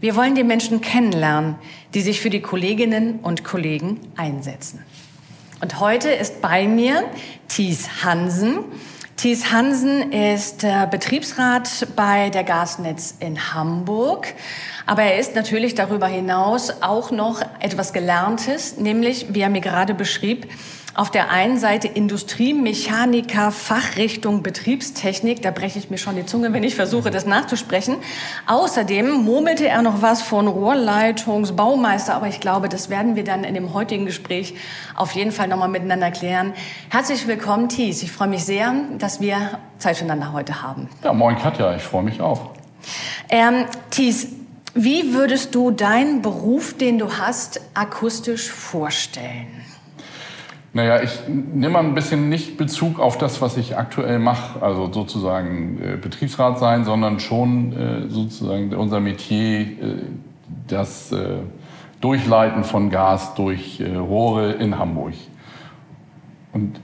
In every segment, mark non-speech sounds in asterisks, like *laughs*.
Wir wollen die Menschen kennenlernen, die sich für die Kolleginnen und Kollegen einsetzen. Und heute ist bei mir Thies Hansen. Thies Hansen ist äh, Betriebsrat bei der Gasnetz in Hamburg. Aber er ist natürlich darüber hinaus auch noch etwas Gelerntes, nämlich, wie er mir gerade beschrieb, auf der einen Seite Industriemechaniker, Fachrichtung Betriebstechnik. Da breche ich mir schon die Zunge, wenn ich versuche, das nachzusprechen. Außerdem murmelte er noch was von Rohrleitungsbaumeister. Aber ich glaube, das werden wir dann in dem heutigen Gespräch auf jeden Fall nochmal miteinander klären. Herzlich willkommen, Thies. Ich freue mich sehr, dass wir Zeit füreinander heute haben. Ja, moin Katja. Ich freue mich auch. Ähm, Thies, wie würdest du deinen Beruf, den du hast, akustisch vorstellen? Naja, ich nehme mal ein bisschen nicht Bezug auf das, was ich aktuell mache, also sozusagen äh, Betriebsrat sein, sondern schon äh, sozusagen unser Metier, äh, das äh, Durchleiten von Gas durch äh, Rohre in Hamburg. Und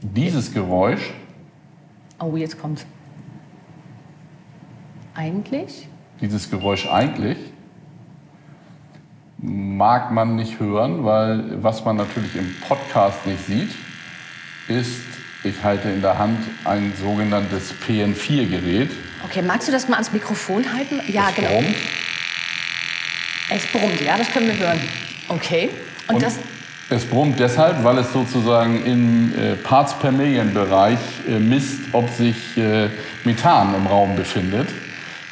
dieses Geräusch. Oh, jetzt kommt's. Eigentlich? Dieses Geräusch eigentlich mag man nicht hören, weil was man natürlich im Podcast nicht sieht, ist, ich halte in der Hand ein sogenanntes PN4-Gerät. Okay, magst du das mal ans Mikrofon halten? Ja, es genau. Brummt. Es brummt, ja, das können wir hören. Okay. Und, Und das es brummt deshalb, weil es sozusagen im äh, Parts per Million Bereich äh, misst, ob sich äh, Methan im Raum befindet.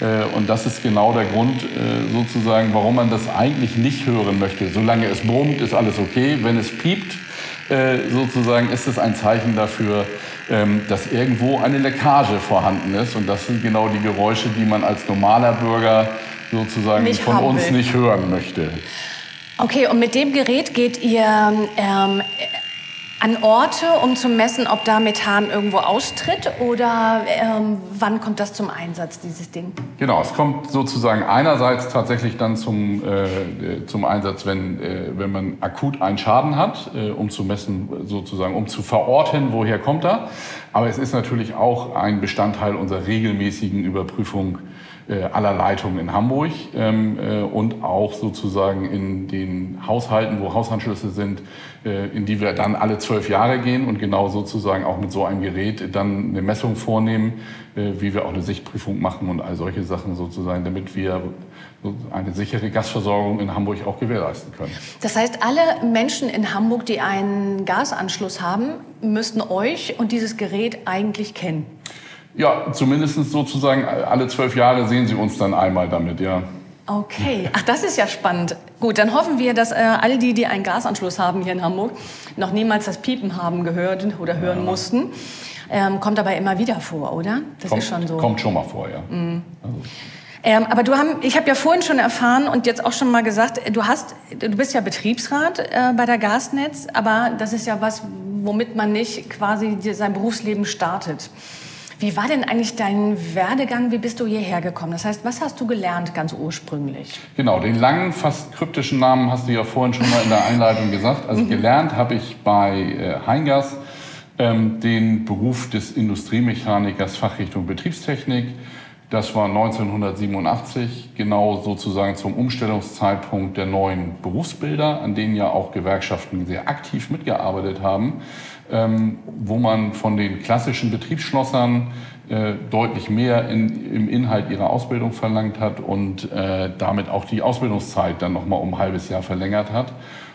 Äh, und das ist genau der Grund äh, sozusagen, warum man das eigentlich nicht hören möchte. Solange es brummt, ist alles okay. Wenn es piept, äh, sozusagen ist es ein Zeichen dafür, ähm, dass irgendwo eine Leckage vorhanden ist. Und das sind genau die Geräusche, die man als normaler Bürger sozusagen nicht von uns will. nicht hören möchte. Okay, und mit dem Gerät geht ihr ähm, an Orte, um zu messen, ob da Methan irgendwo austritt oder ähm, wann kommt das zum Einsatz, dieses Ding? Genau, es kommt sozusagen einerseits tatsächlich dann zum, äh, zum Einsatz, wenn, äh, wenn man akut einen Schaden hat, äh, um zu messen, sozusagen, um zu verorten, woher kommt er. Aber es ist natürlich auch ein Bestandteil unserer regelmäßigen Überprüfung äh, aller Leitungen in Hamburg ähm, äh, und auch sozusagen in den Haushalten, wo Hausanschlüsse sind, äh, in die wir dann alle zwölf Jahre gehen und genau sozusagen auch mit so einem Gerät dann eine Messung vornehmen, wie wir auch eine Sichtprüfung machen und all solche Sachen sozusagen, damit wir eine sichere Gasversorgung in Hamburg auch gewährleisten können. Das heißt, alle Menschen in Hamburg, die einen Gasanschluss haben, müssten euch und dieses Gerät eigentlich kennen. Ja, zumindest sozusagen alle zwölf Jahre sehen Sie uns dann einmal damit, ja. Okay, ach, das ist ja spannend. Gut, dann hoffen wir, dass äh, all die, die einen Gasanschluss haben hier in Hamburg, noch niemals das Piepen haben gehört oder hören ja. mussten. Ähm, kommt aber immer wieder vor, oder? Das kommt, ist schon so. Kommt schon mal vor, ja. Mhm. Also. Ähm, aber du haben, ich habe ja vorhin schon erfahren und jetzt auch schon mal gesagt, du hast, du bist ja Betriebsrat äh, bei der Gasnetz, aber das ist ja was, womit man nicht quasi sein Berufsleben startet. Wie war denn eigentlich dein Werdegang? Wie bist du hierher gekommen? Das heißt, was hast du gelernt ganz ursprünglich? Genau, den langen, fast kryptischen Namen hast du ja vorhin schon mal in der Einleitung gesagt. Also mhm. gelernt habe ich bei äh, Heingas ähm, den Beruf des Industriemechanikers Fachrichtung Betriebstechnik. Das war 1987, genau sozusagen zum Umstellungszeitpunkt der neuen Berufsbilder, an denen ja auch Gewerkschaften sehr aktiv mitgearbeitet haben ähm, wo man von den klassischen Betriebsschlossern äh, deutlich mehr in, im Inhalt ihrer Ausbildung verlangt hat und äh, damit auch die Ausbildungszeit dann nochmal um ein halbes Jahr verlängert hat.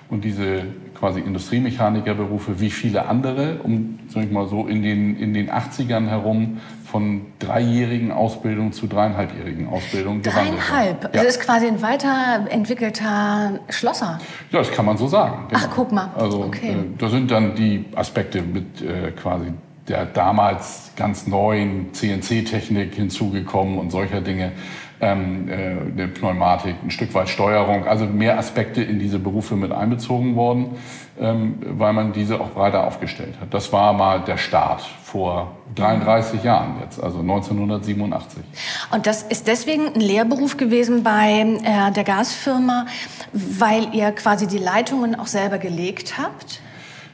Und diese quasi Industriemechanikerberufe wie viele andere, um sag ich mal so in den, in den 80ern herum von dreijährigen Ausbildung zu dreieinhalbjährigen Ausbildung Dreieinhalb? Ja. Also ist quasi ein weiterentwickelter Schlosser? Ja, das kann man so sagen. Genau. Ach, guck mal. Also okay. äh, da sind dann die Aspekte mit äh, quasi der damals ganz neuen CNC-Technik hinzugekommen und solcher Dinge ähm, äh, eine Pneumatik, ein Stück weit Steuerung, also mehr Aspekte in diese Berufe mit einbezogen worden, ähm, weil man diese auch breiter aufgestellt hat. Das war mal der Start vor 33 Jahren jetzt, also 1987. Und das ist deswegen ein Lehrberuf gewesen bei äh, der Gasfirma, weil ihr quasi die Leitungen auch selber gelegt habt?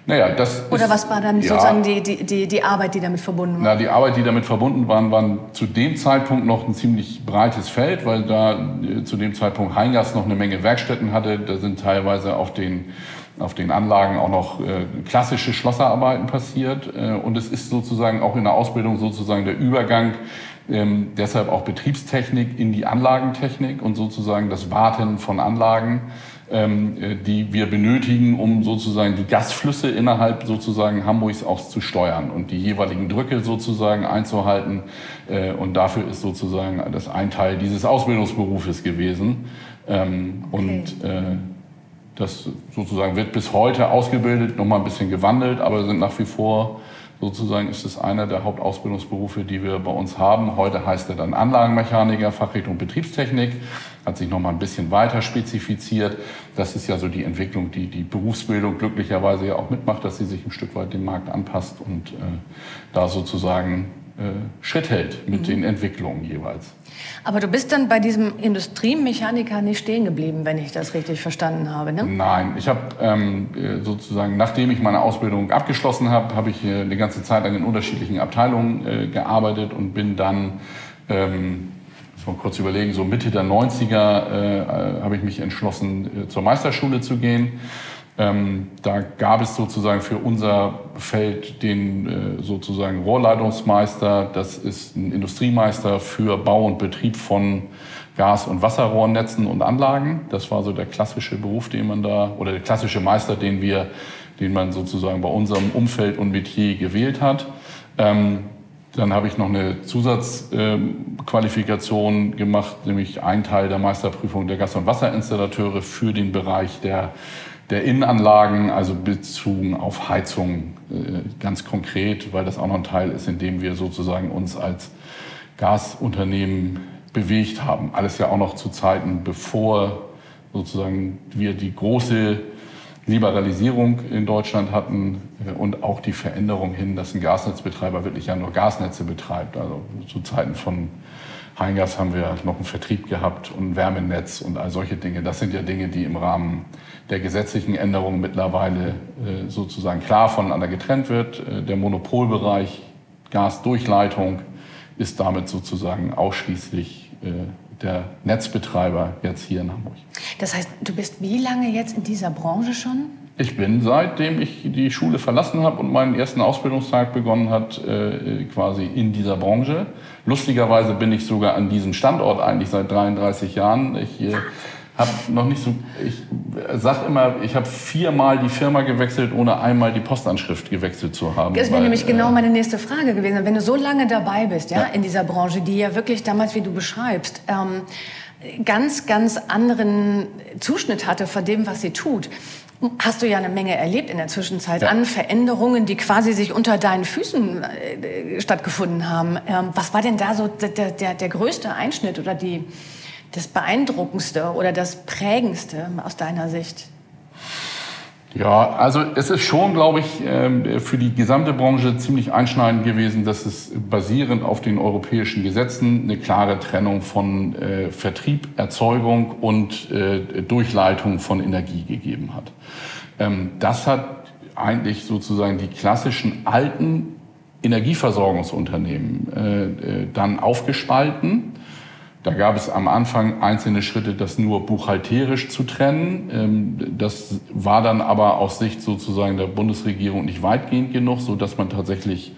Naja, das Oder ist, was war dann ja, sozusagen die, die, die, die Arbeit, die damit verbunden war? Na, die Arbeit, die damit verbunden war, war zu dem Zeitpunkt noch ein ziemlich breites Feld, weil da äh, zu dem Zeitpunkt Heingas noch eine Menge Werkstätten hatte. Da sind teilweise auf den, auf den Anlagen auch noch äh, klassische Schlosserarbeiten passiert. Äh, und es ist sozusagen auch in der Ausbildung sozusagen der Übergang ähm, deshalb auch Betriebstechnik in die Anlagentechnik und sozusagen das Warten von Anlagen die wir benötigen, um sozusagen die Gasflüsse innerhalb sozusagen Hamburgs auch zu steuern und die jeweiligen Drücke sozusagen einzuhalten. Äh, und dafür ist sozusagen das ein Teil dieses Ausbildungsberufes gewesen. Ähm, okay. Und äh, das sozusagen wird bis heute ausgebildet, nochmal ein bisschen gewandelt, aber sind nach wie vor sozusagen ist es einer der Hauptausbildungsberufe, die wir bei uns haben. Heute heißt er dann Anlagenmechaniker, Fachrichtung Betriebstechnik, hat sich noch mal ein bisschen weiter spezifiziert. Das ist ja so die Entwicklung, die die Berufsbildung glücklicherweise ja auch mitmacht, dass sie sich ein Stück weit dem Markt anpasst und äh, da sozusagen Schritt hält mit mhm. den Entwicklungen jeweils. Aber du bist dann bei diesem Industriemechaniker nicht stehen geblieben, wenn ich das richtig verstanden habe, ne? Nein, ich habe ähm, sozusagen, nachdem ich meine Ausbildung abgeschlossen habe, habe ich äh, eine ganze Zeit lang in unterschiedlichen Abteilungen äh, gearbeitet und bin dann, ähm, muss man kurz überlegen, so Mitte der 90er äh, äh, habe ich mich entschlossen, äh, zur Meisterschule zu gehen ähm, da gab es sozusagen für unser Feld den äh, sozusagen Rohrleitungsmeister. Das ist ein Industriemeister für Bau und Betrieb von Gas- und Wasserrohrnetzen und Anlagen. Das war so der klassische Beruf, den man da, oder der klassische Meister, den wir, den man sozusagen bei unserem Umfeld und Metier gewählt hat. Ähm, dann habe ich noch eine Zusatzqualifikation ähm, gemacht, nämlich ein Teil der Meisterprüfung der Gas- und Wasserinstallateure für den Bereich der der Innenanlagen, also bezogen auf Heizung äh, ganz konkret, weil das auch noch ein Teil ist, in dem wir sozusagen uns als Gasunternehmen bewegt haben. Alles ja auch noch zu Zeiten, bevor sozusagen wir die große Liberalisierung in Deutschland hatten äh, und auch die Veränderung hin, dass ein Gasnetzbetreiber wirklich ja nur Gasnetze betreibt. Also zu Zeiten von Heingas haben wir noch einen Vertrieb gehabt und ein Wärmenetz und all solche Dinge. Das sind ja Dinge, die im Rahmen der gesetzlichen Änderungen mittlerweile äh, sozusagen klar voneinander getrennt wird. Äh, der Monopolbereich Gasdurchleitung ist damit sozusagen ausschließlich äh, der Netzbetreiber jetzt hier in Hamburg. Das heißt, du bist wie lange jetzt in dieser Branche schon? Ich bin, seitdem ich die Schule verlassen habe und meinen ersten Ausbildungstag begonnen hat, äh, quasi in dieser Branche. Lustigerweise bin ich sogar an diesem Standort eigentlich seit 33 Jahren. Ich äh, habe noch nicht so, ich sag immer, ich habe viermal die Firma gewechselt, ohne einmal die Postanschrift gewechselt zu haben. Das wäre nämlich genau äh, meine nächste Frage gewesen. Wenn du so lange dabei bist, ja, ja, in dieser Branche, die ja wirklich damals, wie du beschreibst, ähm, ganz, ganz anderen Zuschnitt hatte von dem, was sie tut hast du ja eine Menge erlebt in der Zwischenzeit ja. an Veränderungen, die quasi sich unter deinen Füßen äh, stattgefunden haben. Ähm, was war denn da so der, der, der größte Einschnitt oder die, das Beeindruckendste oder das Prägendste aus deiner Sicht? Ja, also es ist schon, glaube ich, ähm, für die gesamte Branche ziemlich einschneidend gewesen, dass es basierend auf den europäischen Gesetzen eine klare Trennung von äh, Vertrieb, Erzeugung und äh, Durchleitung von Energie gegeben hat. Ähm, das hat eigentlich sozusagen die klassischen alten Energieversorgungsunternehmen äh, dann aufgespalten da gab es am Anfang einzelne Schritte, das nur buchhalterisch zu trennen. Ähm, das war dann aber aus Sicht sozusagen der Bundesregierung nicht weitgehend genug, so dass man tatsächlich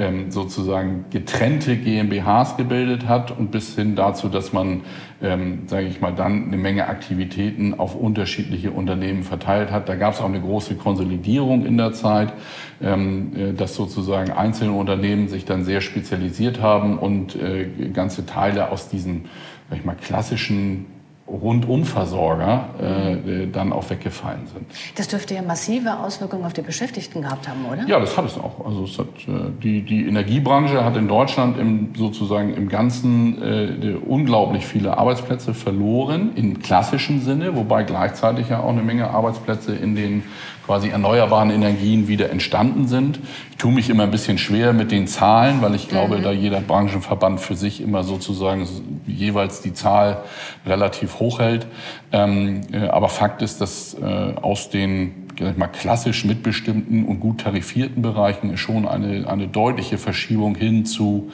ähm, sozusagen getrennte GmbHs gebildet hat und bis hin dazu, dass man, ähm, sage ich mal, dann eine Menge Aktivitäten auf unterschiedliche Unternehmen verteilt hat. Da gab es auch eine große Konsolidierung in der Zeit, ähm, äh, dass sozusagen einzelne Unternehmen sich dann sehr spezialisiert haben und äh, ganze Teile aus diesen, sag ich mal, klassischen Rundumversorger äh, dann auch weggefallen sind. Das dürfte ja massive Auswirkungen auf die Beschäftigten gehabt haben, oder? Ja, das hat es auch. Also es hat, äh, die, die Energiebranche hat in Deutschland im, sozusagen im Ganzen äh, unglaublich viele Arbeitsplätze verloren, im klassischen Sinne, wobei gleichzeitig ja auch eine Menge Arbeitsplätze in den quasi erneuerbaren Energien wieder entstanden sind. Ich tue mich immer ein bisschen schwer mit den Zahlen, weil ich glaube, mhm. da jeder Branchenverband für sich immer sozusagen jeweils die Zahl relativ hoch hält. Ähm, äh, aber Fakt ist, dass äh, aus den ich mal, klassisch mitbestimmten und gut tarifierten Bereichen schon eine, eine deutliche Verschiebung hin zu,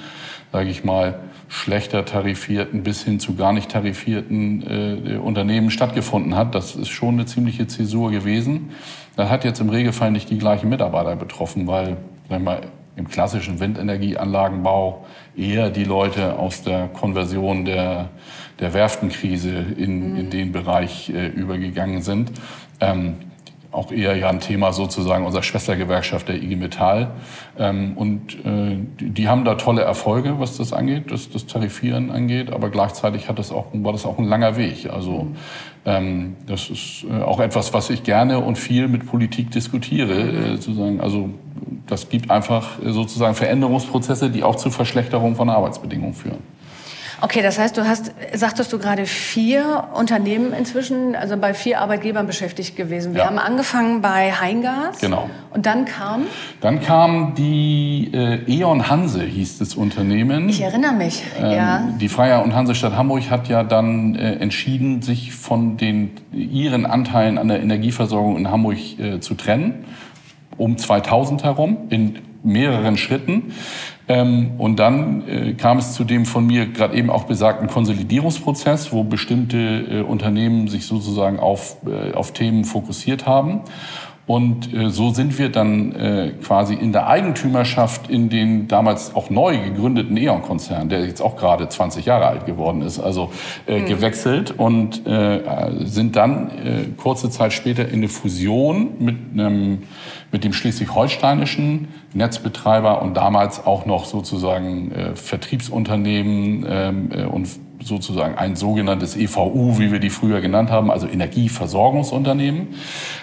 sage ich mal, schlechter tarifierten bis hin zu gar nicht tarifierten äh, Unternehmen stattgefunden hat. Das ist schon eine ziemliche Zäsur gewesen. Das hat jetzt im Regelfall nicht die gleichen Mitarbeiter betroffen, weil sag mal, im klassischen Windenergieanlagenbau eher die Leute aus der Konversion der, der Werftenkrise in, in den Bereich äh, übergegangen sind. Ähm, auch eher ja ein Thema sozusagen unserer Schwestergewerkschaft der IG Metall. Ähm, und äh, die, haben da tolle Erfolge, was das angeht, das, das Tarifieren angeht, aber gleichzeitig hat das auch, war das auch ein langer Weg. Also ähm, das ist äh, auch etwas, was ich gerne und viel mit Politik diskutiere. Äh, sozusagen. Also das gibt einfach sozusagen Veränderungsprozesse, die auch zu Verschlechterung von Arbeitsbedingungen führen. Okay, das heißt, du hast, sagtest du gerade, vier Unternehmen inzwischen, also bei vier Arbeitgebern beschäftigt gewesen. Wir ja. haben angefangen bei Heingas. Genau. Und dann kam? Dann kam die äh, E.ON Hanse, hieß das Unternehmen. Ich erinnere mich, ähm, ja. Die Freier und Hansestadt Hamburg hat ja dann äh, entschieden, sich von den, ihren Anteilen an der Energieversorgung in Hamburg äh, zu trennen. Um 2000 herum, in mehreren Schritten. Ähm, und dann äh, kam es zu dem von mir gerade eben auch besagten Konsolidierungsprozess, wo bestimmte äh, Unternehmen sich sozusagen auf, äh, auf Themen fokussiert haben. Und äh, so sind wir dann äh, quasi in der Eigentümerschaft in den damals auch neu gegründeten E.ON-Konzern, der jetzt auch gerade 20 Jahre alt geworden ist, also äh, mhm. gewechselt und äh, sind dann äh, kurze Zeit später in eine Fusion mit, einem, mit dem schleswig-holsteinischen Netzbetreiber und damals auch noch sozusagen äh, Vertriebsunternehmen ähm, äh, und sozusagen ein sogenanntes EVU, wie wir die früher genannt haben, also Energieversorgungsunternehmen,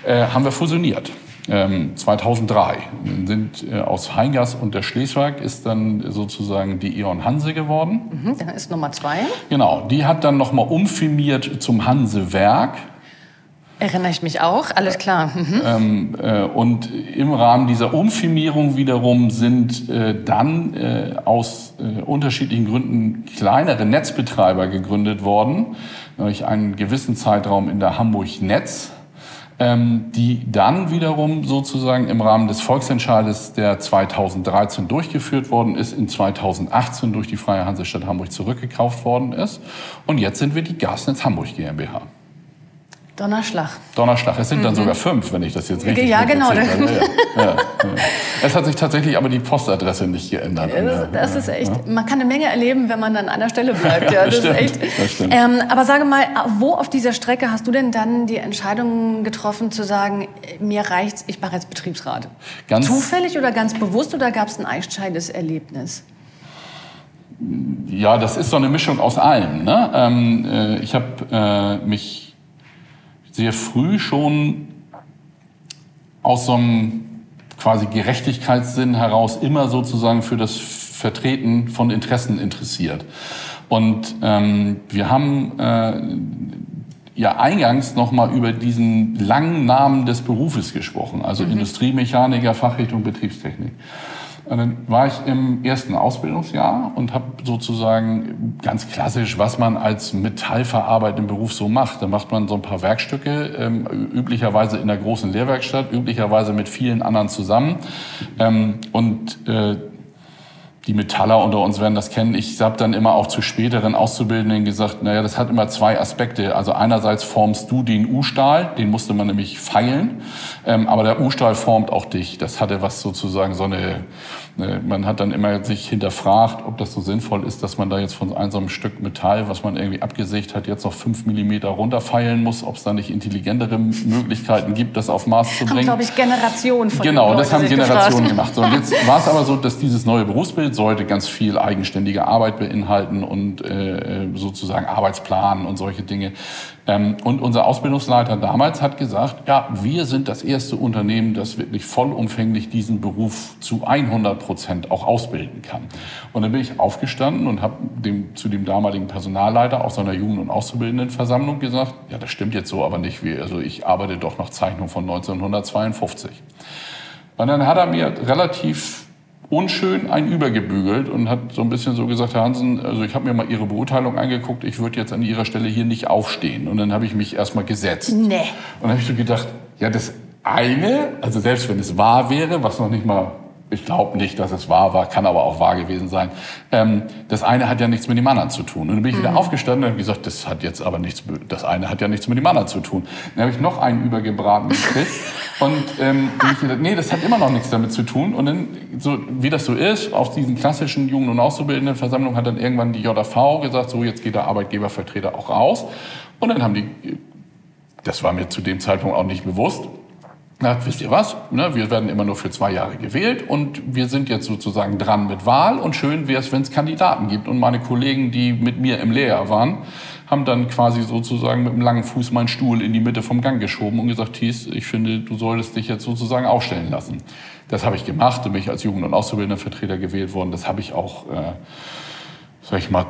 äh, haben wir fusioniert. Ähm, 2003 sind äh, aus Heingas und der Schleswig ist dann sozusagen die E.ON Hanse geworden. Mhm, dann ist Nummer zwei. Genau, die hat dann nochmal umfirmiert zum Hansewerk Erinnere ich mich auch, alles klar. Mhm. Ähm, äh, und im Rahmen dieser Umfirmierung wiederum sind äh, dann äh, aus äh, unterschiedlichen Gründen kleinere Netzbetreiber gegründet worden, nämlich einen gewissen Zeitraum in der Hamburg Netz, ähm, die dann wiederum sozusagen im Rahmen des Volksentscheides, der 2013 durchgeführt worden ist, in 2018 durch die Freie Hansestadt Hamburg zurückgekauft worden ist. Und jetzt sind wir die Gasnetz Hamburg GmbH. Donnerschlag. Donnerschlag. Es sind mhm. dann sogar fünf, wenn ich das jetzt richtig Ja, genau. Ja, ja, *laughs* ja. Es hat sich tatsächlich aber die Postadresse nicht geändert. Das, das ist echt, man kann eine Menge erleben, wenn man an der Stelle bleibt. Ja, *laughs* das, stimmt, ist echt. Das. Ähm, aber sage mal, wo auf dieser Strecke hast du denn dann die Entscheidung getroffen zu sagen, mir reicht's, ich mache jetzt Betriebsrat? Ganz Zufällig oder ganz bewusst oder gab es ein einschneidendes Erlebnis? Ja, das ist so eine Mischung aus allem. Ne? Ähm, äh, ich habe äh, mich sehr früh schon aus so einem quasi Gerechtigkeitssinn heraus immer sozusagen für das Vertreten von Interessen interessiert. Und ähm, wir haben äh, ja eingangs nochmal über diesen langen Namen des Berufes gesprochen, also mhm. Industriemechaniker, Fachrichtung Betriebstechnik. Und dann war ich im ersten Ausbildungsjahr und habe sozusagen ganz klassisch, was man als metallverarbeitenden Beruf so macht. Da macht man so ein paar Werkstücke, ähm, üblicherweise in der großen Lehrwerkstatt, üblicherweise mit vielen anderen zusammen. Ähm, und äh, die Metaller unter uns werden das kennen. Ich habe dann immer auch zu späteren Auszubildenden gesagt, naja, das hat immer zwei Aspekte. Also einerseits formst du den U-Stahl, den musste man nämlich feilen, ähm, aber der U-Stahl formt auch dich. Das hatte was sozusagen so eine Ne, man hat dann immer sich hinterfragt, ob das so sinnvoll ist, dass man da jetzt von einem Stück Metall, was man irgendwie abgesägt hat, jetzt noch fünf Millimeter runterfeilen muss, ob es da nicht intelligentere Möglichkeiten gibt, das auf Maß zu bringen. Haben, glaube ich, Generationen von Genau, das haben Generationen gefragt. gemacht. So, und jetzt *laughs* war es aber so, dass dieses neue Berufsbild sollte ganz viel eigenständige Arbeit beinhalten und äh, sozusagen Arbeitsplan und solche Dinge. Ähm, und unser Ausbildungsleiter damals hat gesagt, ja, wir sind das erste Unternehmen, das wirklich vollumfänglich diesen Beruf zu 100 Prozent auch ausbilden kann. Und dann bin ich aufgestanden und habe dem, zu dem damaligen Personalleiter aus seiner Jugend- und Auszubildendenversammlung gesagt, ja, das stimmt jetzt so aber nicht. Also ich arbeite doch noch Zeichnung von 1952. Und dann hat er mir relativ unschön einen übergebügelt und hat so ein bisschen so gesagt, Herr Hansen, also ich habe mir mal Ihre Beurteilung angeguckt, ich würde jetzt an Ihrer Stelle hier nicht aufstehen. Und dann habe ich mich erstmal gesetzt. Nee. Und dann habe ich so gedacht, ja, das eine, also selbst wenn es wahr wäre, was noch nicht mal ich glaube nicht, dass es wahr war, kann aber auch wahr gewesen sein. Ähm, das eine hat ja nichts mit dem anderen zu tun. Und dann bin ich wieder mhm. aufgestanden und habe gesagt, das hat jetzt aber nichts, das eine hat ja nichts mit dem anderen zu tun. Dann habe ich noch einen übergebraten gekriegt *laughs* und ähm, ich gedacht, nee, das hat immer noch nichts damit zu tun. Und dann, so wie das so ist, auf diesen klassischen Jugend- und Auszubildendenversammlungen hat dann irgendwann die JV gesagt, so jetzt geht der Arbeitgebervertreter auch raus. Und dann haben die, das war mir zu dem Zeitpunkt auch nicht bewusst, na, wisst ihr was? Ne, wir werden immer nur für zwei Jahre gewählt und wir sind jetzt sozusagen dran mit Wahl und schön wäre es, wenn es Kandidaten gibt. Und meine Kollegen, die mit mir im Lehrjahr waren, haben dann quasi sozusagen mit dem langen Fuß meinen Stuhl in die Mitte vom Gang geschoben und gesagt, Thies, ich finde, du solltest dich jetzt sozusagen aufstellen lassen. Das habe ich gemacht, und bin ich als Jugend- und Auszubildendenvertreter gewählt worden. Das habe ich auch, äh, sag ich mal,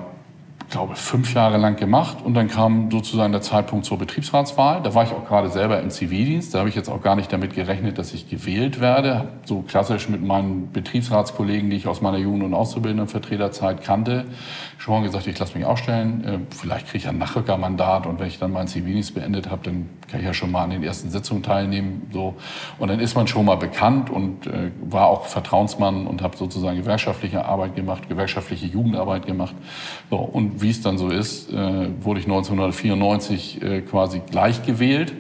glaube, fünf Jahre lang gemacht und dann kam sozusagen der Zeitpunkt zur Betriebsratswahl. Da war ich auch gerade selber im Zivildienst. Da habe ich jetzt auch gar nicht damit gerechnet, dass ich gewählt werde. So klassisch mit meinen Betriebsratskollegen, die ich aus meiner Jugend- und Auszubildendenvertreterzeit kannte, schon gesagt, ich lasse mich aufstellen. Äh, vielleicht kriege ich ein Nachrückermandat und wenn ich dann meinen Zivildienst beendet habe, dann kann ich ja schon mal an den ersten Sitzungen teilnehmen. So. Und dann ist man schon mal bekannt und äh, war auch Vertrauensmann und habe sozusagen gewerkschaftliche Arbeit gemacht, gewerkschaftliche Jugendarbeit gemacht. So. Und wie es dann so ist, äh, wurde ich 1994 äh, quasi gleich gewählt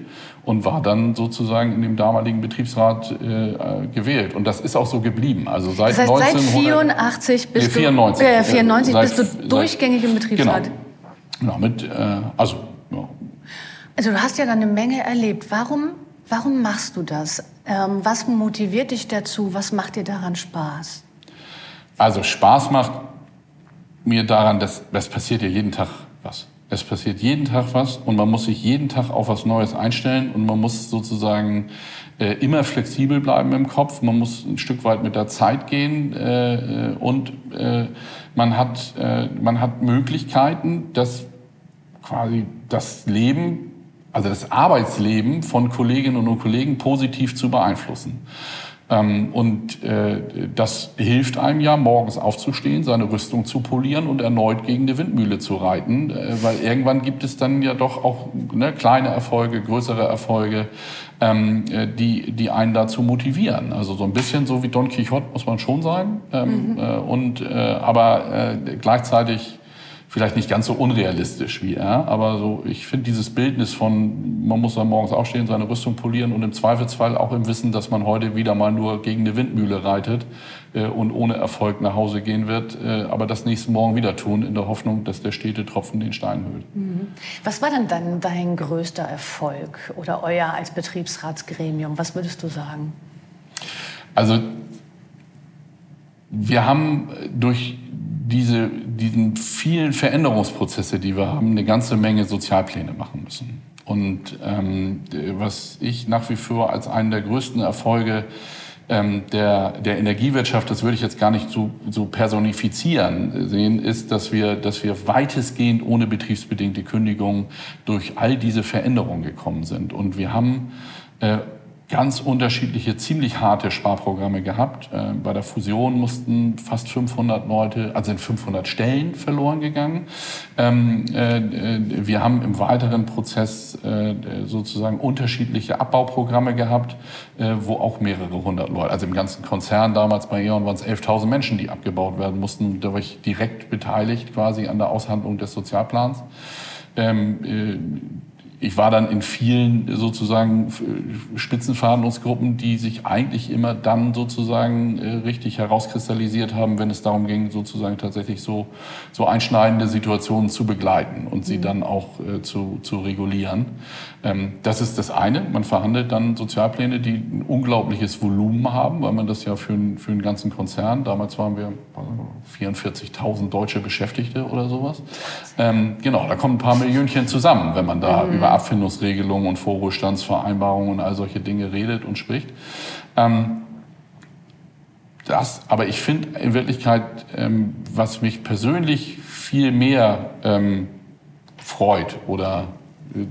und war dann sozusagen in dem damaligen Betriebsrat äh, gewählt. Und das ist auch so geblieben. Also seit das heißt, 1984 bis nee, 94, du, 94 seit, bist du durchgängig seit, im Betriebsrat. Genau, genau mit, also, ja. also du hast ja dann eine Menge erlebt. Warum, warum machst du das? Ähm, was motiviert dich dazu? Was macht dir daran Spaß? Also Spaß macht mir daran, dass es passiert ja jeden Tag was. Es passiert jeden Tag was und man muss sich jeden Tag auf was Neues einstellen und man muss sozusagen äh, immer flexibel bleiben im Kopf. Man muss ein Stück weit mit der Zeit gehen äh, und äh, man hat äh, man hat Möglichkeiten, dass quasi das Leben also das Arbeitsleben von Kolleginnen und Kollegen positiv zu beeinflussen. Ähm, und äh, das hilft einem ja, morgens aufzustehen, seine Rüstung zu polieren und erneut gegen eine Windmühle zu reiten, äh, weil irgendwann gibt es dann ja doch auch ne, kleine Erfolge, größere Erfolge, ähm, äh, die, die einen dazu motivieren. Also so ein bisschen so wie Don Quixote muss man schon sein, ähm, mhm. und, aber gleichzeitig vielleicht nicht ganz so unrealistisch wie er, aber so, ich finde dieses Bildnis von, man muss dann morgens aufstehen, seine Rüstung polieren und im Zweifelsfall auch im Wissen, dass man heute wieder mal nur gegen eine Windmühle reitet äh, und ohne Erfolg nach Hause gehen wird, äh, aber das nächsten Morgen wieder tun, in der Hoffnung, dass der stete Tropfen den Stein höhlt. Mhm. Was war denn dann dein größter Erfolg oder euer als Betriebsratsgremium? Was würdest du sagen? Also wir haben durch diese, diesen vielen Veränderungsprozesse, die wir haben, eine ganze Menge Sozialpläne machen müssen. Und ähm, was ich nach wie vor als einen der größten Erfolge ähm, der, der Energiewirtschaft, das würde ich jetzt gar nicht so, so personifizieren sehen, ist, dass wir, dass wir weitestgehend ohne betriebsbedingte Kündigung durch all diese Veränderungen gekommen sind. Und wir haben äh, ganz unterschiedliche, ziemlich harte Sparprogramme gehabt. Äh, bei der Fusion mussten fast 500 Leute, also sind 500 Stellen verloren gegangen. Ähm, äh, wir haben im weiteren Prozess äh, sozusagen unterschiedliche Abbauprogramme gehabt, wo auch mehrere hundert Leute, also im ganzen Konzern damals bei E.ON waren es 11.000 Menschen, die abgebaut werden mussten. Da war ich direkt beteiligt quasi an der Aushandlung des Sozialplans. Ich war dann in vielen sozusagen Spitzenverhandlungsgruppen, die sich eigentlich immer dann sozusagen äh, richtig herauskristallisiert haben, wenn es darum ging, sozusagen tatsächlich so, so einschneidende Situationen zu begleiten und sie mhm. dann auch äh, zu, zu regulieren. Ähm, das ist das eine. Man verhandelt dann Sozialpläne, die ein unglaubliches Volumen haben, weil man das ja für, einen, für einen ganzen Konzern, damals waren wir 44.000 deutsche Beschäftigte oder sowas. Ähm, genau, da kommen ein paar Millionchen zusammen, wenn man da mhm. über Abfindungsregelungen und Vorruhestandsvereinbarungen und all solche Dinge redet und spricht. Ähm, das, aber ich finde in Wirklichkeit, ähm, was mich persönlich viel mehr ähm, freut oder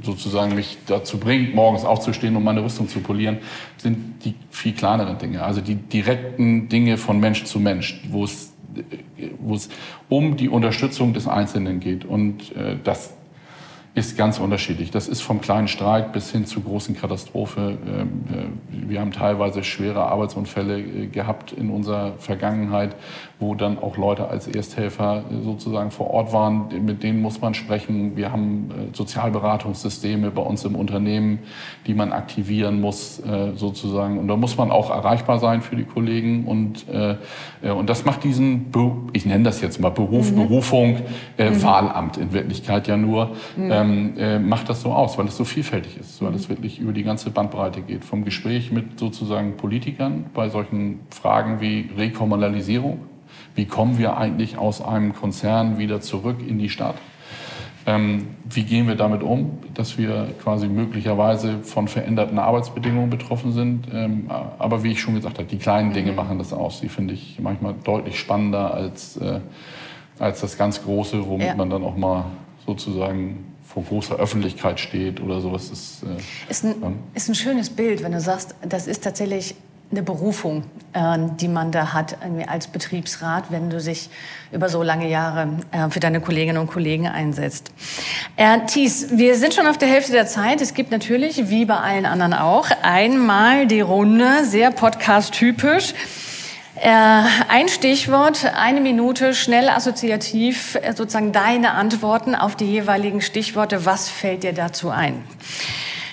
sozusagen mich dazu bringt, morgens aufzustehen und meine Rüstung zu polieren, sind die viel kleineren Dinge. Also die direkten Dinge von Mensch zu Mensch, wo es, wo es um die Unterstützung des Einzelnen geht. Und äh, das ist ganz unterschiedlich. Das ist vom kleinen Streit bis hin zur großen Katastrophe. Ähm, äh, wir haben teilweise schwere Arbeitsunfälle äh, gehabt in unserer Vergangenheit, wo dann auch Leute als Ersthelfer sozusagen vor Ort waren. Mit denen muss man sprechen. Wir haben äh, Sozialberatungssysteme bei uns im Unternehmen, die man aktivieren muss sozusagen. Und da muss man auch erreichbar sein für die Kollegen. Und, und das macht diesen, ich nenne das jetzt mal Beruf, mhm. Berufung, mhm. Wahlamt in Wirklichkeit ja nur. Mhm ähm, äh, macht das so aus, weil es so vielfältig ist, weil es wirklich über die ganze Bandbreite geht. Vom Gespräch mit sozusagen Politikern bei solchen Fragen wie Rekommunalisierung, wie kommen wir eigentlich aus einem Konzern wieder zurück in die Stadt? Ähm, wie gehen wir damit um, dass wir quasi möglicherweise von veränderten Arbeitsbedingungen betroffen sind? Ähm, aber wie ich schon gesagt habe, die kleinen Dinge mhm. machen das aus. Die finde ich manchmal deutlich spannender als, äh, als das ganz Große, womit ja. man dann auch mal sozusagen vor großer Öffentlichkeit steht oder sowas. Ist, äh, ist, ein, ist ein schönes Bild, wenn du sagst, das ist tatsächlich eine Berufung, äh, die man da hat als Betriebsrat, wenn du dich über so lange Jahre äh, für deine Kolleginnen und Kollegen einsetzt. Äh, Thies, wir sind schon auf der Hälfte der Zeit. Es gibt natürlich, wie bei allen anderen auch, einmal die Runde, sehr podcast-typisch. Äh, ein Stichwort, eine Minute, schnell assoziativ, äh, sozusagen deine Antworten auf die jeweiligen Stichworte. Was fällt dir dazu ein?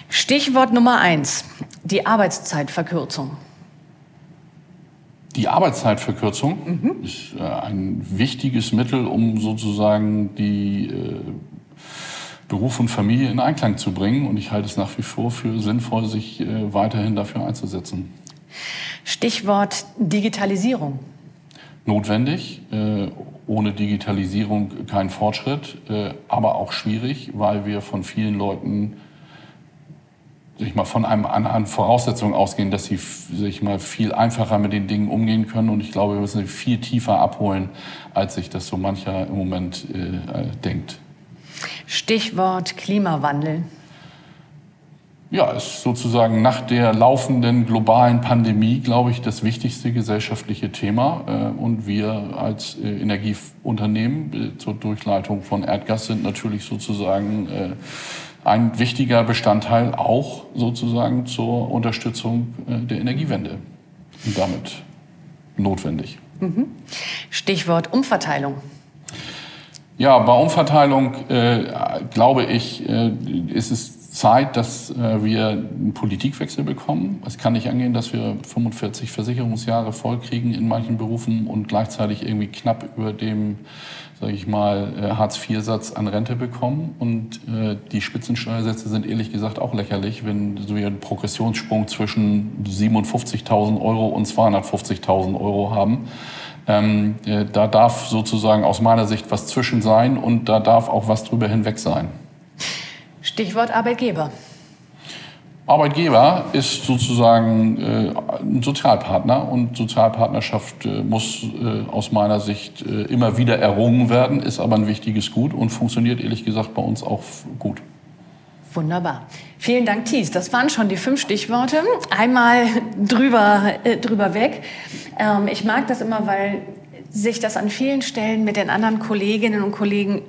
Stichwort Nummer eins, die Arbeitszeitverkürzung. Die Arbeitszeitverkürzung mhm. ist äh, ein wichtiges Mittel, um sozusagen die Beruf und Familie in Einklang zu bringen. Und ich halte es nach wie vor für sinnvoll, sich weiterhin dafür einzusetzen. Stichwort Digitalisierung. Notwendig, äh, ohne Digitalisierung kein Fortschritt, äh, aber auch schwierig, weil wir von vielen Leuten sich mal von einem anderen Voraussetzung ausgehen, dass sie sich mal viel einfacher mit den Dingen umgehen können. Und ich glaube, wir müssen sie viel tiefer abholen, als sich das so mancher im Moment äh, denkt. Stichwort Klimawandel ja, ist sozusagen nach der laufenden globalen Pandemie, glaube ich, das wichtigste gesellschaftliche Thema. Äh, und wir als äh, Energieunternehmen äh, zur Durchleitung von Erdgas sind natürlich sozusagen ein wichtiger Bestandteil auch sozusagen zur Unterstützung der Energiewende und damit notwendig. Mhm. Stichwort Umverteilung. Ja, bei Umverteilung äh, glaube ich, äh, ist es Zeit, dass äh, wir einen Politikwechsel bekommen. Es kann nicht angehen, dass wir 45 Versicherungsjahre vollkriegen in manchen Berufen und gleichzeitig irgendwie knapp über dem, sage ich mal, äh, Hartz-IV-Satz an Rente bekommen. Und äh, die Spitzensteuersätze sind ehrlich gesagt auch lächerlich, wenn wir einen Progressionssprung zwischen 57.000 Euro und 250.000 Euro haben. Ähm, äh, da darf sozusagen aus meiner Sicht was zwischen sein und da darf auch was drüber hinweg sein. Stichwort Arbeitgeber. Arbeitgeber ist sozusagen äh, ein Sozialpartner und Sozialpartnerschaft äh, muss äh, aus meiner Sicht äh, immer wieder errungen werden, ist aber ein wichtiges Gut und funktioniert ehrlich gesagt bei uns auch gut. Wunderbar. Vielen Dank, Thies. Das waren schon die fünf Stichworte. Einmal *laughs* drüber, äh, drüber weg. Ähm, ich mag das immer, weil sich das an vielen Stellen mit den anderen Kolleginnen und Kollegen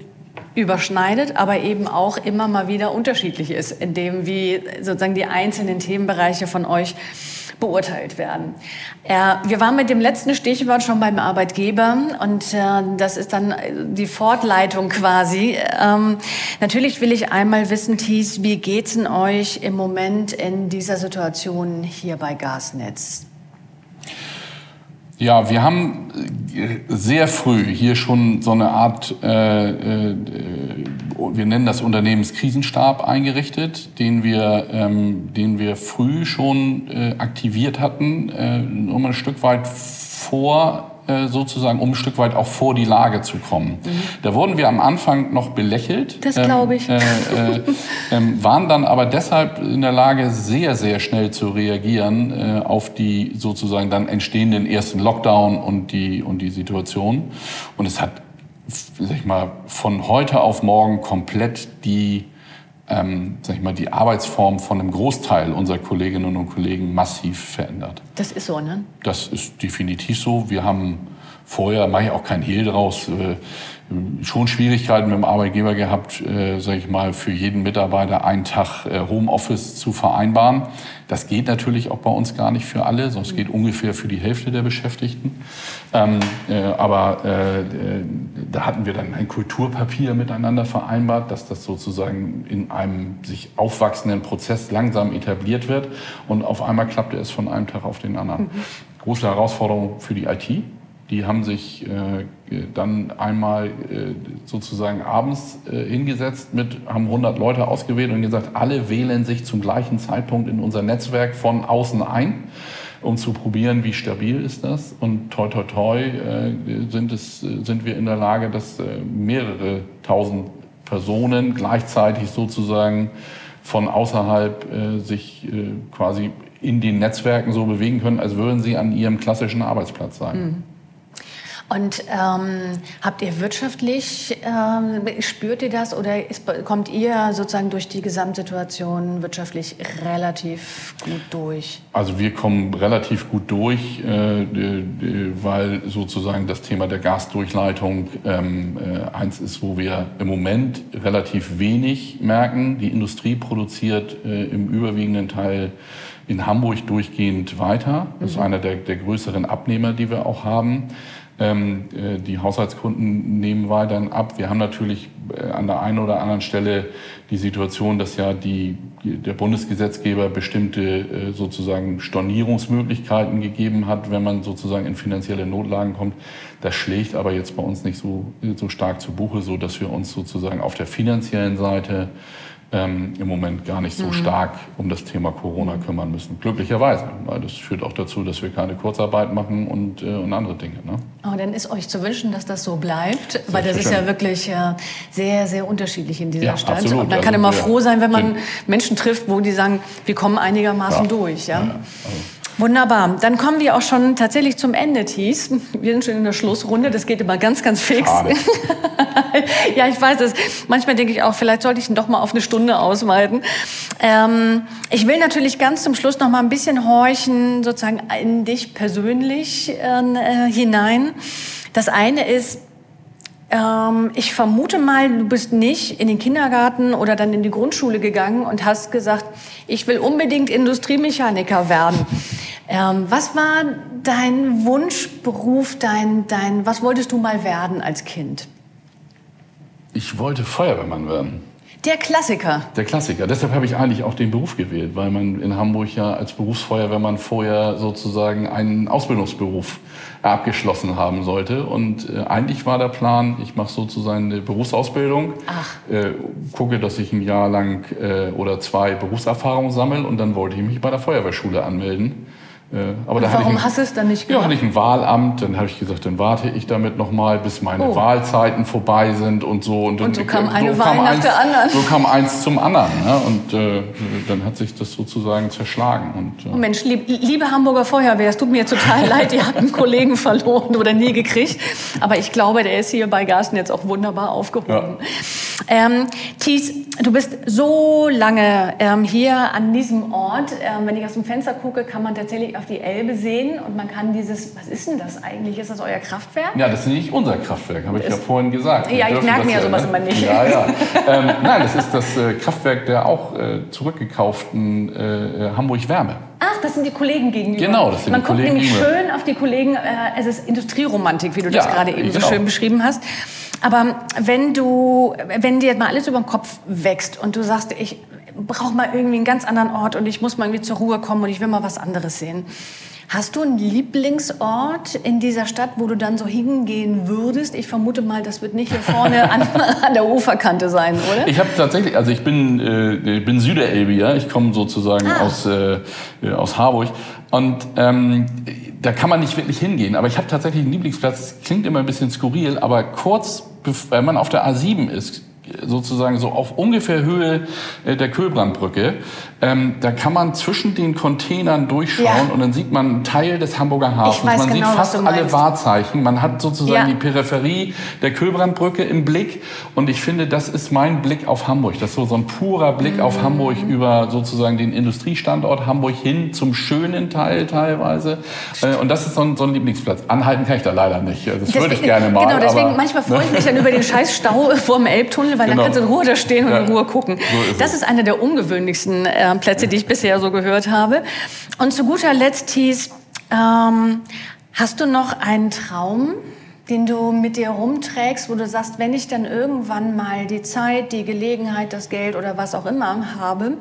überschneidet, aber eben auch immer mal wieder unterschiedlich ist, in dem wie sozusagen die einzelnen Themenbereiche von euch beurteilt werden. Äh, wir waren mit dem letzten Stichwort schon beim Arbeitgeber und äh, das ist dann die Fortleitung quasi. Ähm, natürlich will ich einmal wissen, Thies, wie geht's in euch im Moment in dieser Situation hier bei Gasnetz? Ja, wir haben äh, sehr früh hier schon so eine Art, äh, äh, wir nennen das Unternehmenskrisenstab eingerichtet, den wir, ähm, den wir früh schon äh, aktiviert hatten, äh, um ein Stück weit vor sozusagen, um ein Stück weit auch vor die Lage zu kommen. Mhm. Da wurden wir am Anfang noch belächelt. Das glaube ich. Ähm, äh, äh, ähm, waren dann aber deshalb in der Lage, sehr, sehr schnell zu reagieren äh, auf die sozusagen dann entstehenden ersten Lockdown und die, und die Situation. Und es hat, sag ich mal, von heute auf morgen komplett die ähm, sag ich mal, die Arbeitsform von einem Großteil unserer Kolleginnen und Kollegen massiv verändert. Das ist so, ne? Das ist definitiv so. Wir haben vorher, mache ich auch kein Hehl draus, äh, schon Schwierigkeiten mit dem Arbeitgeber gehabt, äh, sage ich mal, für jeden Mitarbeiter einen Tag äh, Homeoffice zu vereinbaren. Das geht natürlich auch bei uns gar nicht für alle, es geht ungefähr für die Hälfte der Beschäftigten. Ähm, äh, aber äh, da hatten wir dann ein Kulturpapier miteinander vereinbart, dass das sozusagen in einem sich aufwachsenden Prozess langsam etabliert wird. Und auf einmal klappte es von einem Tag auf den anderen. Mhm. Große Herausforderung für die IT die haben sich äh, dann einmal äh, sozusagen abends äh, hingesetzt mit, haben 100 Leute ausgewählt und gesagt, alle wählen sich zum gleichen Zeitpunkt in unser Netzwerk von außen ein, um zu probieren, wie stabil ist das. Und toi toi toi äh, sind, es, sind wir in der Lage, dass äh, mehrere tausend Personen gleichzeitig sozusagen von außerhalb äh, sich quasi in den Netzwerken so bewegen können, als würden sie an ihrem klassischen Arbeitsplatz sein. Mhm. Und ähm, habt ihr wirtschaftlich, ähm, spürt ihr das oder ist, kommt ihr sozusagen durch die Gesamtsituation wirtschaftlich relativ gut durch? Also wir kommen relativ gut durch, äh, weil sozusagen das Thema der Gasdurchleitung ähm, äh, eins ist, wo wir im Moment relativ wenig merken. Die Industrie produziert äh, im überwiegenden Teil in Hamburg durchgehend weiter. Das ist mhm. einer der, der größeren Abnehmer, die wir auch haben. Ähm, äh, die Haushaltskunden nehmen weiterhin ab. Wir haben natürlich äh, an der einen oder anderen Stelle die Situation, dass ja die, der Bundesgesetzgeber bestimmte äh, sozusagen Stornierungsmöglichkeiten gegeben hat, wenn man sozusagen in finanzielle Notlagen kommt. Das schlägt aber jetzt bei uns nicht so, so stark zu Buche, so dass wir uns sozusagen auf der finanziellen Seite ähm, im Moment gar nicht so mhm. stark um das Thema Corona kümmern müssen. Glücklicherweise, weil das führt auch dazu, dass wir keine Kurzarbeit machen und, äh, und andere Dinge. Ne? Aber dann ist euch zu wünschen, dass das so bleibt, weil das ist ja wirklich äh, sehr, sehr unterschiedlich in dieser ja, Stadt. Absolut. Und man kann also, immer froh sein, wenn man Menschen trifft, wo die sagen, wir kommen einigermaßen ja. durch. Ja? ja also. Wunderbar. Dann kommen wir auch schon tatsächlich zum Ende, Thies. Wir sind schon in der Schlussrunde. Das geht immer ganz, ganz fix. *laughs* ja, ich weiß es. Manchmal denke ich auch, vielleicht sollte ich ihn doch mal auf eine Stunde ausweiten. Ähm, ich will natürlich ganz zum Schluss noch mal ein bisschen horchen, sozusagen in dich persönlich äh, hinein. Das eine ist, ähm, ich vermute mal, du bist nicht in den Kindergarten oder dann in die Grundschule gegangen und hast gesagt, ich will unbedingt Industriemechaniker werden. Ähm, was war dein Wunschberuf, dein, dein, was wolltest du mal werden als Kind? Ich wollte Feuerwehrmann werden. Der Klassiker. Der Klassiker. Deshalb habe ich eigentlich auch den Beruf gewählt, weil man in Hamburg ja als Berufsfeuerwehrmann vorher sozusagen einen Ausbildungsberuf abgeschlossen haben sollte. Und äh, eigentlich war der Plan, ich mache sozusagen eine Berufsausbildung, äh, gucke, dass ich ein Jahr lang äh, oder zwei Berufserfahrung sammle und dann wollte ich mich bei der Feuerwehrschule anmelden. Äh, aber da warum ein, hast du es dann nicht gemacht? Ja, hatte ich ein Wahlamt, dann habe ich gesagt, dann warte ich damit nochmal, bis meine oh. Wahlzeiten vorbei sind und so. Und, und so kam eine so Wahl nach eins, der anderen. So kam eins zum anderen. Ne? Und äh, dann hat sich das sozusagen zerschlagen. Und, äh. oh Mensch, lieb, liebe Hamburger Feuerwehr, es tut mir total *laughs* leid, ihr habt einen Kollegen verloren oder nie gekriegt. Aber ich glaube, der ist hier bei Garsten jetzt auch wunderbar aufgehoben. Ja. Ähm, Thies, du bist so lange ähm, hier an diesem Ort. Ähm, wenn ich aus dem Fenster gucke, kann man tatsächlich auf die Elbe sehen und man kann dieses, was ist denn das eigentlich? Ist das euer Kraftwerk? Ja, das ist nicht unser Kraftwerk, habe ich ja vorhin gesagt. Ja, ich merke mir ja sowas ne? immer nicht. Ja, ja. ähm, nein, das ist das äh, Kraftwerk der auch äh, zurückgekauften äh, Hamburg Wärme. Ach, das sind die Kollegen gegenüber. Genau, das sind Man die Kollegen guckt nämlich gegenüber. schön auf die Kollegen. Äh, es ist Industrieromantik, wie du das Ja, gerade eben genau. so schön beschrieben hast. Aber wenn du, wenn dir mal alles über den Kopf wächst und du sagst, ich brauche mal irgendwie einen ganz anderen Ort und ich muss mal irgendwie zur Ruhe kommen und ich will mal was anderes sehen. Hast du einen Lieblingsort in dieser Stadt, wo du dann so hingehen würdest? Ich vermute mal, das wird nicht hier vorne *laughs* an, an der Uferkante sein, oder? Ich habe tatsächlich, also ich bin, äh, ich bin Süderelbier, ich komme sozusagen Ah. aus, äh, äh, aus Harburg und ähm, da kann man nicht wirklich hingehen. Aber ich habe tatsächlich einen Lieblingsplatz, das klingt immer ein bisschen skurril, aber kurz, wenn man auf der A7 ist, sozusagen so auf ungefähr Höhe äh, der Köhlbrandbrücke, ähm, da kann man zwischen den Containern durchschauen Ja. und dann sieht man einen Teil des Hamburger Hafens. weiß man genau, sieht fast alle. Wahrzeichen. Man hat sozusagen Ja. die Peripherie der Köhlbrandbrücke im Blick. Und ich finde, das ist mein Blick auf Hamburg. Das ist so, so ein purer Blick Mhm. auf Hamburg über sozusagen den Industriestandort Hamburg hin zum schönen Teil teilweise. Äh, Und das ist so ein, so ein Lieblingsplatz. Anhalten kann ich da leider nicht. Also Das würde ich gerne mal. Genau, deswegen aber, manchmal freue ich mich dann über den scheiß Stau *laughs* vor dem Elbtunnel, weil Genau. dann kannst du in Ruhe da stehen und Ja, in Ruhe gucken. so ist das es. ist einer der ungewöhnlichsten äh, Plätze, die ich bisher so gehört habe. Und zu guter Letzt hieß, ähm, hast du noch einen Traum? den du mit dir rumträgst, wo du sagst, wenn ich dann irgendwann mal die Zeit, die Gelegenheit, das Geld oder was auch immer habe,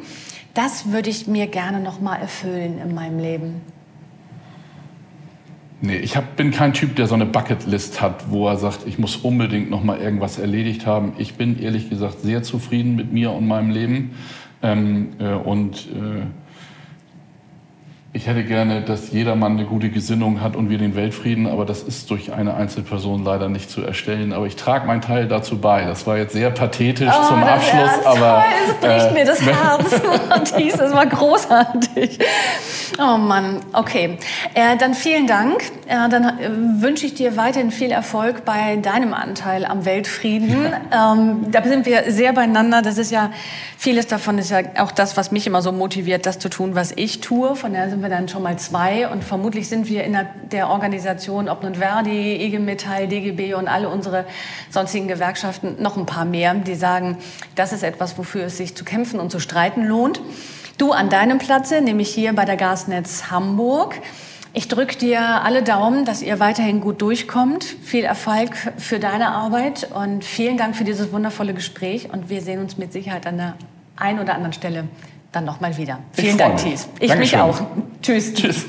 das würde ich mir gerne noch mal erfüllen in meinem Leben. Nee, ich hab, bin kein Typ, der so eine Bucketlist hat, wo er sagt, ich muss unbedingt noch mal irgendwas erledigt haben. Ich bin ehrlich gesagt sehr zufrieden mit mir und meinem Leben. Ähm, äh, und äh, ich hätte gerne, dass jedermann eine gute Gesinnung hat und wir den Weltfrieden, aber das ist durch eine Einzelperson leider nicht zu erstellen. Aber ich trage meinen Teil dazu bei. Das war jetzt sehr pathetisch zum Oh, das Abschluss, ist aber toll, es bricht äh, mir das *laughs* Herz. *laughs* Matthias, das war großartig. Oh Mann, okay. Äh, dann vielen Dank. Äh, dann äh, wünsche ich dir weiterhin viel Erfolg bei deinem Anteil am Weltfrieden. Ähm, da sind wir sehr beieinander. Das ist ja, vieles davon ist ja auch das, was mich immer so motiviert, das zu tun, was ich tue. Von daher sind wir dann schon mal zwei. Und vermutlich sind wir in der, der Organisation, ob nun Verdi, IG Metall, DGB und alle unsere sonstigen Gewerkschaften, noch ein paar mehr, die sagen, das ist etwas, wofür es sich zu kämpfen und zu streiten lohnt. Du an deinem Platze, nämlich hier bei der Gasnetz Hamburg. Ich drücke dir alle Daumen, dass ihr weiterhin gut durchkommt. Viel Erfolg für deine Arbeit und vielen Dank für dieses wundervolle Gespräch. Und wir sehen uns mit Sicherheit an der einen oder anderen Stelle dann nochmal wieder. Ich Vielen Dank, Thies. Ich Dankeschön. mich auch. Tschüss. Tschüss.